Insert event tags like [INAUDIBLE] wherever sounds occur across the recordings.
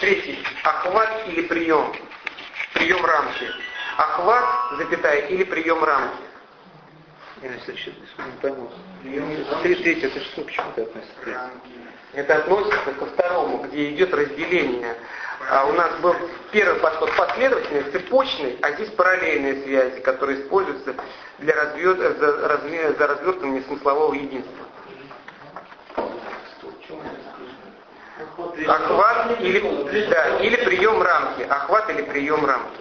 Третий. Охват или прием. Прием рамки. Охват, запятая, или прием рамки. Я не пойму. Третий, это что, к чему это относится? Это относится ко второму, где идет разделение. А у нас был первый подход последовательный, цепочный, а здесь параллельные связи, которые используются для развер... за, разме... за развертывание смыслового единства. Охват или, да, или прием рамки. Охват или прием рамки.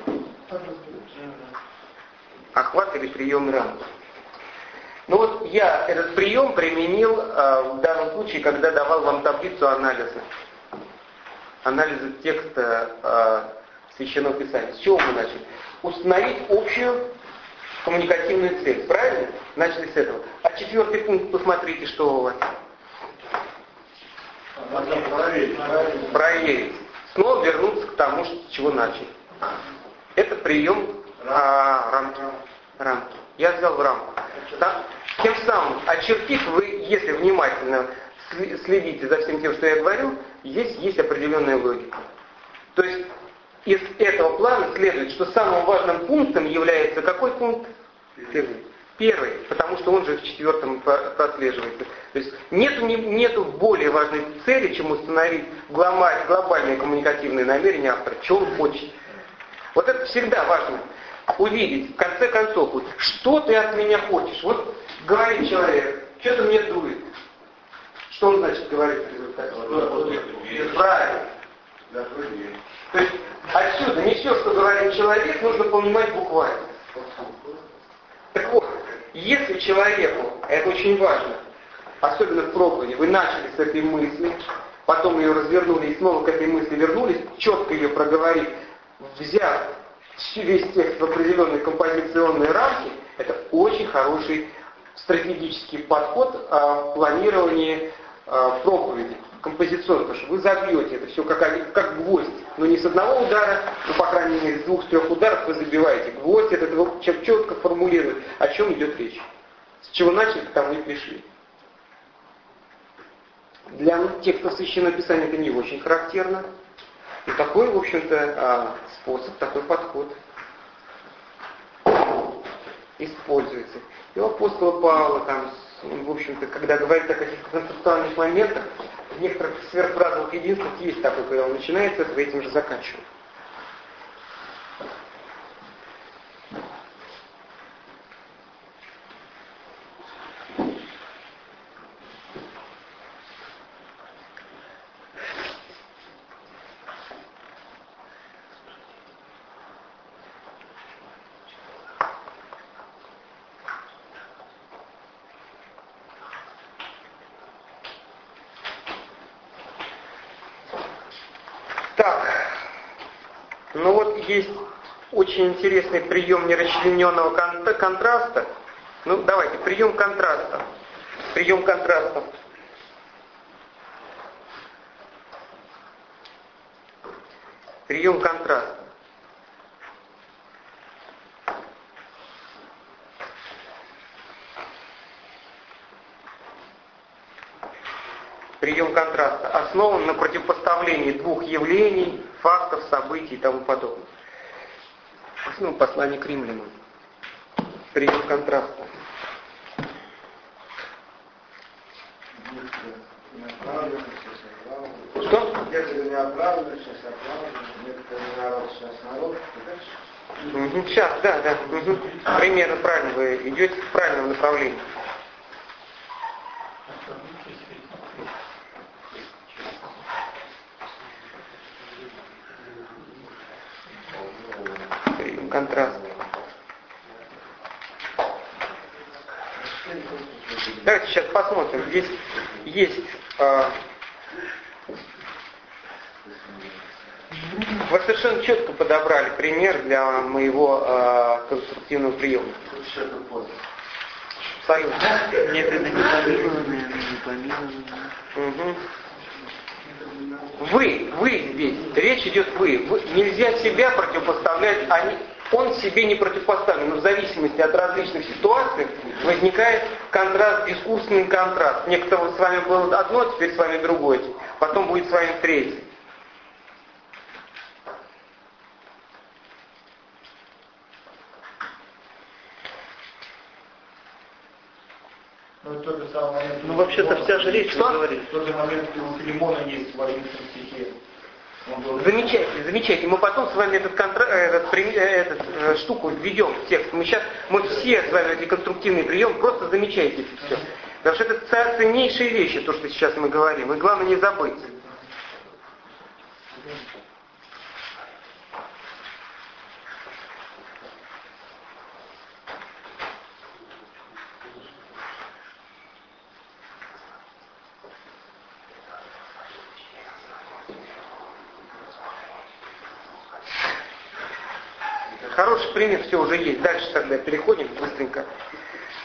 Охват или прием рамки. Ну вот я этот прием применил э, в данном случае, когда давал вам таблицу анализа. Анализа текста э, Священного Писания. С чего мы начали? Установить общую коммуникативную цель. Правильно? Начали с этого. А четвертый пункт, посмотрите, что у вас. Проверить. Проверить. Снова вернуться к тому, с чего начали. Это прием а, рамки. рамки. Я взял в рамку. Да? Тем самым, очертив вы, если внимательно следите за всем тем, что я говорю, здесь есть определенная логика. То есть из этого плана следует, что самым важным пунктом является какой пункт? Первый. Первый, потому что он же в четвертом прослеживается. То есть нету, нету более важной цели, чем установить глобальное коммуникативное намерение автора, что он хочет. Вот это всегда важно увидеть, в конце концов, вот, что ты от меня хочешь. Вот говорит человек, что-то мне дует. Что он значит говорит в результате? Правильно. То есть отсюда не все, что говорит человек, нужно понимать буквально. Так вот, если человеку, это очень важно, особенно в проповеди, вы начали с этой мысли, потом ее развернули и снова к этой мысли вернулись, четко ее проговорив, взяв весь текст в определенные композиционные рамки, это очень хороший стратегический подход а, в планировании а, проповеди, композиционно, потому что вы забьете это все как, как гвоздь, но не с одного удара, но по крайней мере с двух-трех ударов вы забиваете. Гвоздь этот четко формулирует, о чем идет речь. С чего начали, к тому и пришли. Для тех, кто священное писание, это не очень характерно. И такой, в общем-то, а, способ, такой подход используется. И у апостола Павла, там, он, в общем-то, когда говорит о каких-то концептуальных моментах, некоторых сверхразовых единствах есть такой, когда он начинает с этим же заканчивает. есть очень интересный прием нерасчлененного контраста. Ну, давайте, прием контраста. Прием контраста. Прием контраста. Прием контраста основан на противопоставлении двух явлений, фактов, событий и тому подобное ну, послание к римлянам. Прием контраста. Что? Угу, сейчас, да, да. Угу. Примерно правильно вы идете в правильном направлении. контраст. Давайте сейчас посмотрим. Здесь есть э, вы совершенно четко подобрали пример для моего э, конструктивного приема. Абсолютно. Нет, это не помилованное, не помилованное. Угу. Вы, вы здесь, речь идет вы. вы. Нельзя себя противопоставлять, они, он себе не противопоставлен, но в зависимости от различных ситуаций возникает контраст, дискурсный контраст. Некоторые с вами было одно, теперь с вами другое, потом будет с вами третье. Ну, ну вообще-то вся же речь, что говорит. В тот же момент у Филимона есть в Вавилонском стихе. Замечательно, замечательно. Мы потом с вами этот, контра... этот, э, этот, э, штуку введем в текст. Мы сейчас, мы все с вами эти конструктивные приемы, просто замечайте это все. Потому что это ценнейшие вещи, то, что сейчас мы говорим. И главное не забыть. Хороший пример все уже есть. Дальше тогда переходим быстренько.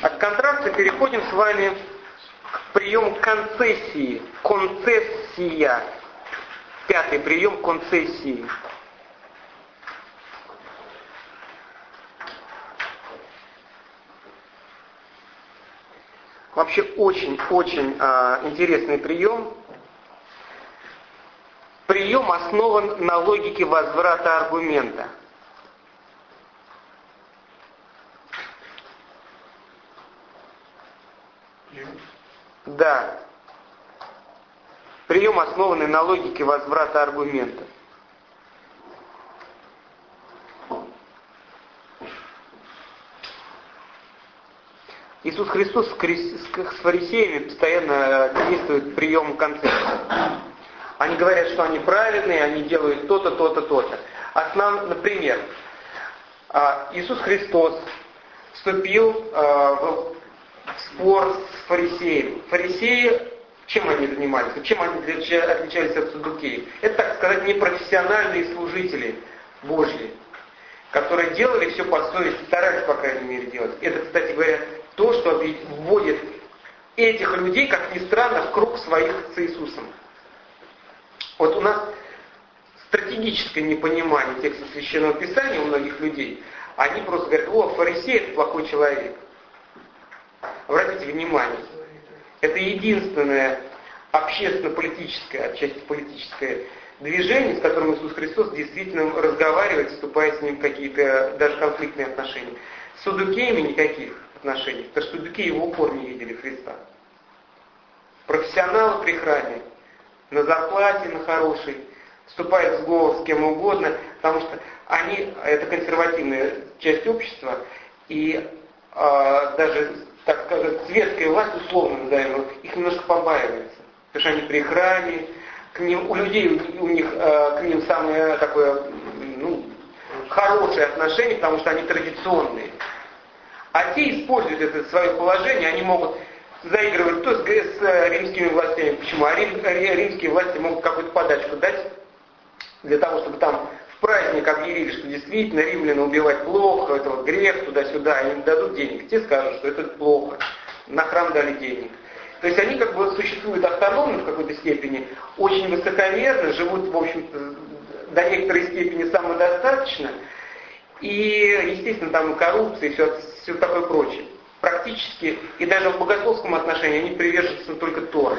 От контракта переходим с вами к приему концессии. Концессия. Пятый прием концессии. Вообще очень-очень э, интересный прием. Прием основан на логике возврата аргумента. Да. Прием, основанный на логике возврата аргумента. Иисус Христос с фарисеями постоянно действует прием концепции. Они говорят, что они праведные, они делают то-то, то-то, то-то. Основ, например, а, Иисус Христос вступил а, в спор с фарисеем. Фарисеи, чем они занимались? Чем они отличались от садукеев? Это, так сказать, непрофессиональные служители Божьи, которые делали все по совести, старались, по крайней мере, делать. Это, кстати говоря, то, что вводит этих людей, как ни странно, в круг своих с Иисусом. Вот у нас стратегическое непонимание текста Священного Писания у многих людей. Они просто говорят, о, фарисей это плохой человек. Обратите внимание, это единственное общественно-политическое, отчасти политическое движение, с которым Иисус Христос действительно разговаривает, вступая с ним в какие-то даже конфликтные отношения. С судукеями никаких отношений, потому что судукеи в упор не видели Христа. Профессионалы при храме, на зарплате, на хорошей, вступает в сговор с кем угодно, потому что они, это консервативная часть общества, и э, даже так сказать, светская власть, условно назовем, их немножко побаивается. Потому что они при храме, к ним, у людей у них э, к ним самое такое ну, хорошее отношение, потому что они традиционные. А те используют это свое положение, они могут заигрывать то с, с э, римскими властями. Почему? А рим, римские власти могут какую-то подачку дать для того, чтобы там праздник объявили, что действительно римляне убивать плохо, это вот грех, туда-сюда, им дадут денег. Те скажут, что это плохо. На храм дали денег. То есть они как бы существуют автономно в какой-то степени, очень высокомерно, живут, в общем-то, до некоторой степени самодостаточно. И, естественно, там и коррупция, и все, все такое прочее. Практически, и даже в богословском отношении они привержены только Торы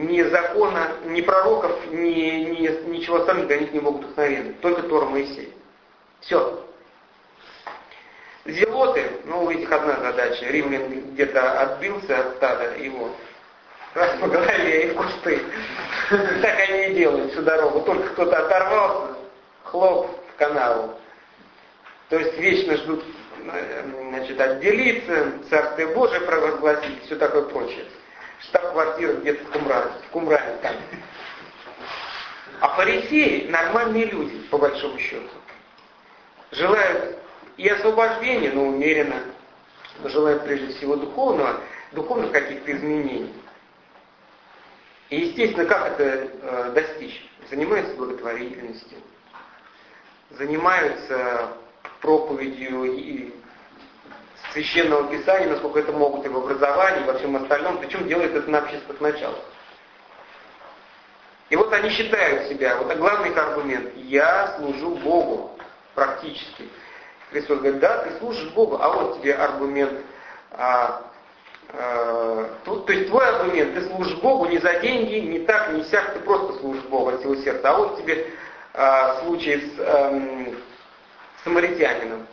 ни закона, ни пророков, ни, ни, ничего для них не могут установить. Только Тора Моисей. Все. Зелоты, ну у этих одна задача. Римлян где-то отбился от стада его. Раз по голове и в кусты. Так они и делают всю дорогу. Только кто-то оторвался, хлоп в канаву. То есть вечно ждут значит, отделиться, Царствие Божие провозгласить, все такое прочее штаб-квартира где-то в Кумране, в Кумране там. А фарисеи нормальные люди, по большому счету. Желают и освобождения, но умеренно. Желают прежде всего духовного, духовных каких-то изменений. И естественно, как это э, достичь? Занимаются благотворительностью, занимаются проповедью и священного писания, насколько это могут и в образовании, и во всем остальном, причем делают это на общественных началах. И вот они считают себя, вот главный их аргумент, я служу Богу практически. Христос говорит, да, ты служишь Богу, а вот тебе аргумент, а, а, то, то есть твой аргумент, ты служишь Богу не за деньги, не так, не сяк, ты просто служишь Богу от всего сердца. А вот тебе а, случай с а, самаритянином.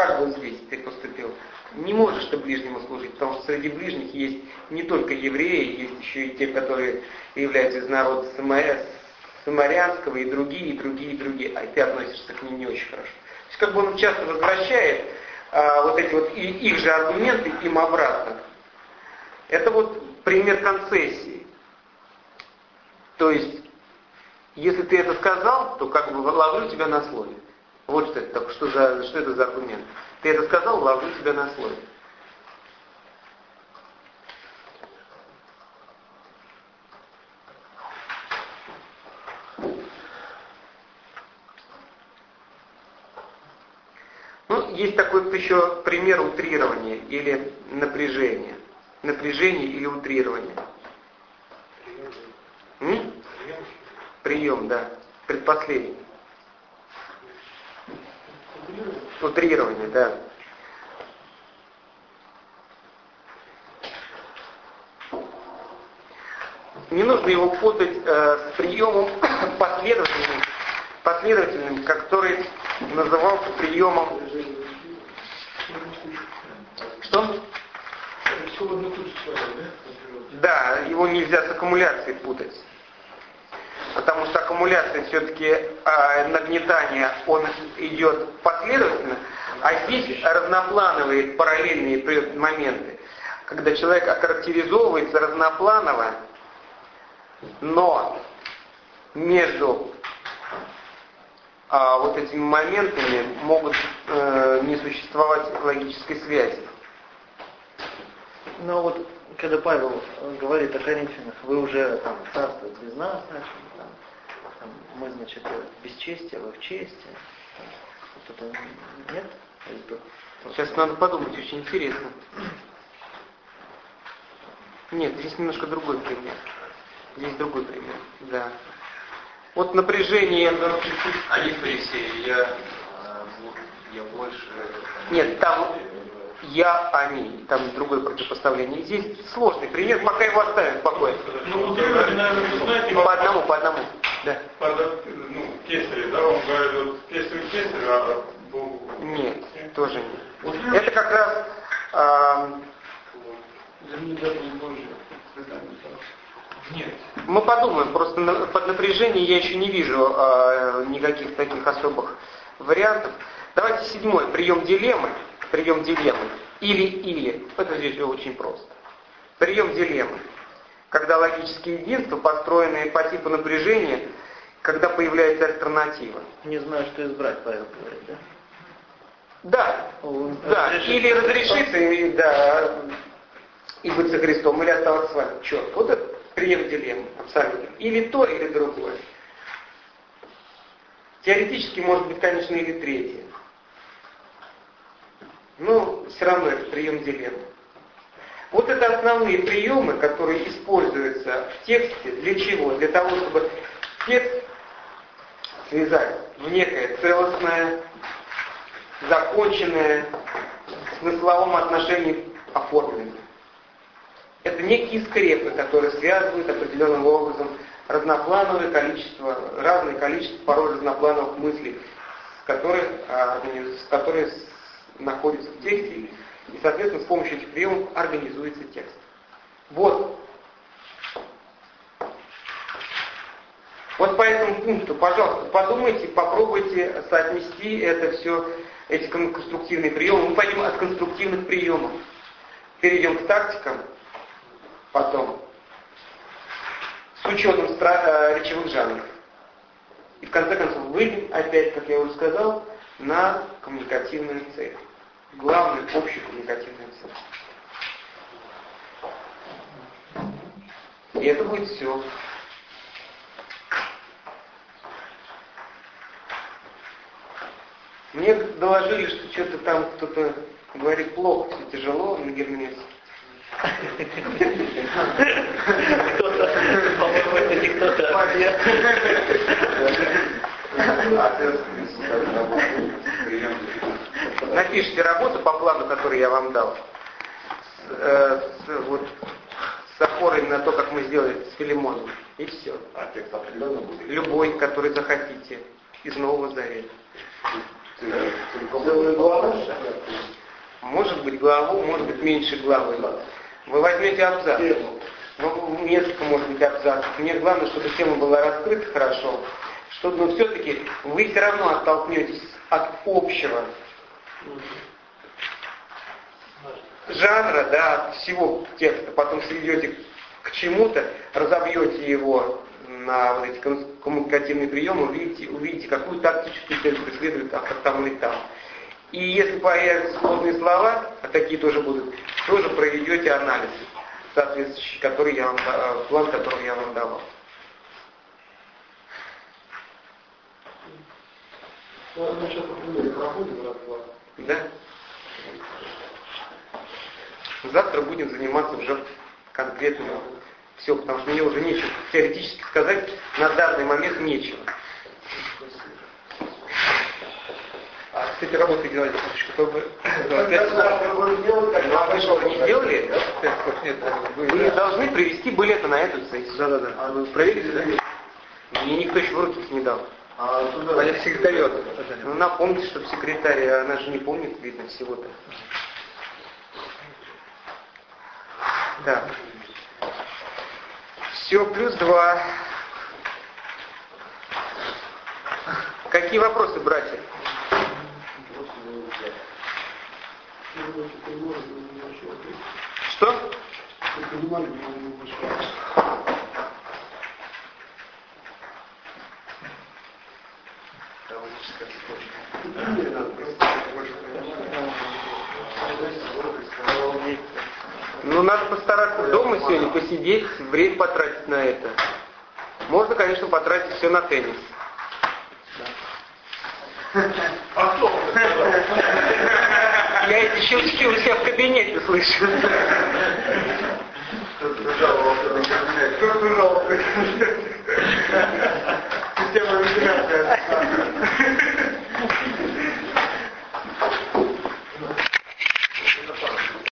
Как бы здесь ты поступил? Не можешь ты ближнему служить, потому что среди ближних есть не только евреи, есть еще и те, которые являются из народа самарянского, и другие, и другие, и другие, а ты относишься к ним не очень хорошо. То есть как бы он часто возвращает а, вот эти вот и, их же аргументы им обратно. Это вот пример концессии. То есть, если ты это сказал, то как бы ловлю тебя на слове. Вот что это, что, за, что это за аргумент. Ты это сказал, ловлю тебя на слове. Ну, есть такой еще пример утрирования или напряжения. Напряжение или утрирование. М? Прием, да. Предпоследний. Утрирование, да. Не нужно его путать э, с приемом [COUGHS] последовательным, последовательным, который назывался приемом... Что? Да, его нельзя с аккумуляцией путать потому что аккумуляция все-таки э, нагнетание, он идет последовательно, а здесь разноплановые параллельные моменты, когда человек охарактеризовывается разнопланово, но между а, вот этими моментами могут э, не существовать логической связи. Но вот когда Павел говорит о Коринфянах, вы уже там царство без нас начали, там, там, мы, значит, бесчестие, вы в чести. Вот это нет? Сейчас надо подумать, очень интересно. Нет, здесь немножко другой пример. Здесь другой пример, да. Вот напряжение... Они фарисеи, я, я больше... Нет, там я, они, там другое противопоставление. Здесь сложный пример, пока его оставим спокойно. Ну, вот вы, наверное, знаете... По одному, по одному. Да. По, ну, кесаре, да, он говорит, вот кесарь кесарь, а Богу... Нет, тоже нет. Вот, Это как раз... А, нет. Мы подумаем, просто на, под напряжением я еще не вижу а, никаких таких особых вариантов. Давайте седьмой, прием дилеммы прием дилеммы. Или-или. Это здесь все очень просто. Прием дилеммы. Когда логические единства, построенные по типу напряжения, когда появляется альтернатива. Не знаю, что избрать, Павел говорит, да? Да, Он да. Разрешит. Или разрешиться, и, да, и быть со Христом, или оставаться с вами. Черт, вот это прием дилеммы, абсолютно. Или то, или другое. Теоретически может быть, конечно, или третье. Но все равно это прием дилеммы. Вот это основные приемы, которые используются в тексте. Для чего? Для того, чтобы текст связать в некое целостное, законченное, в смысловом отношении оформленное. Это некие скрепы, которые связывают определенным образом разноплановое количество, разное количество порой разноплановых мыслей, с которых, а, с которых находится в тексте, и, соответственно, с помощью этих приемов организуется текст. Вот. Вот по этому пункту, пожалуйста, подумайте, попробуйте соотнести это все, эти конструктивные приемы. Мы пойдем от конструктивных приемов. Перейдем к тактикам, потом, с учетом э, речевых жанров. И в конце концов выйдем опять, как я уже сказал, на коммуникативную цель главный общий коммуникативный цель. И это будет все. Мне доложили, что что-то там кто-то говорит плохо, все тяжело на герменевске. Кто-то, по-моему, это не кто-то, а Напишите работу по плану, который я вам дал. С, э, с, вот, с опорой на то, как мы сделали с Филимоном. И все. А текст определенно будет? Любой, который захотите. Из Нового Завета. Целую главу? Может быть главу, может быть меньше главы. Вы возьмете абзац. Ну, несколько, может быть, абзацев. Мне главное, чтобы тема была раскрыта хорошо. Чтобы, но все-таки вы все равно оттолкнетесь от общего жанра, да, от всего текста, потом сведете к чему-то, разобьете его на вот эти коммуникативные приемы, увидите, увидите какую тактическую цель преследует автор там или там. И если появятся сложные слова, а такие тоже будут, тоже проведете анализ, соответствующий, который я вам, э, план, который я вам давал. Ну, мы сейчас, например, проходим раз-два. Да? Завтра будем заниматься уже конкретно все, потому что мне уже нечего теоретически сказать, на данный момент нечего. А с этой работой делали, чтобы... Ну, а вы что, не сделали? Вы должны привести это на эту сессию. Да-да-да. А вы проверите, да? Мне никто еще в руки не дал. А туда... А я секретарю. Ну напомните, чтобы секретарь, она же не помнит, видно, всего-то. Да. Все, плюс два. Какие вопросы, братья? Что? Ну, надо постараться дома сегодня посидеть, время потратить на это. Можно, конечно, потратить все на теннис. А кто? Я эти щелчки у себя в кабинете слышу. Кто сказал?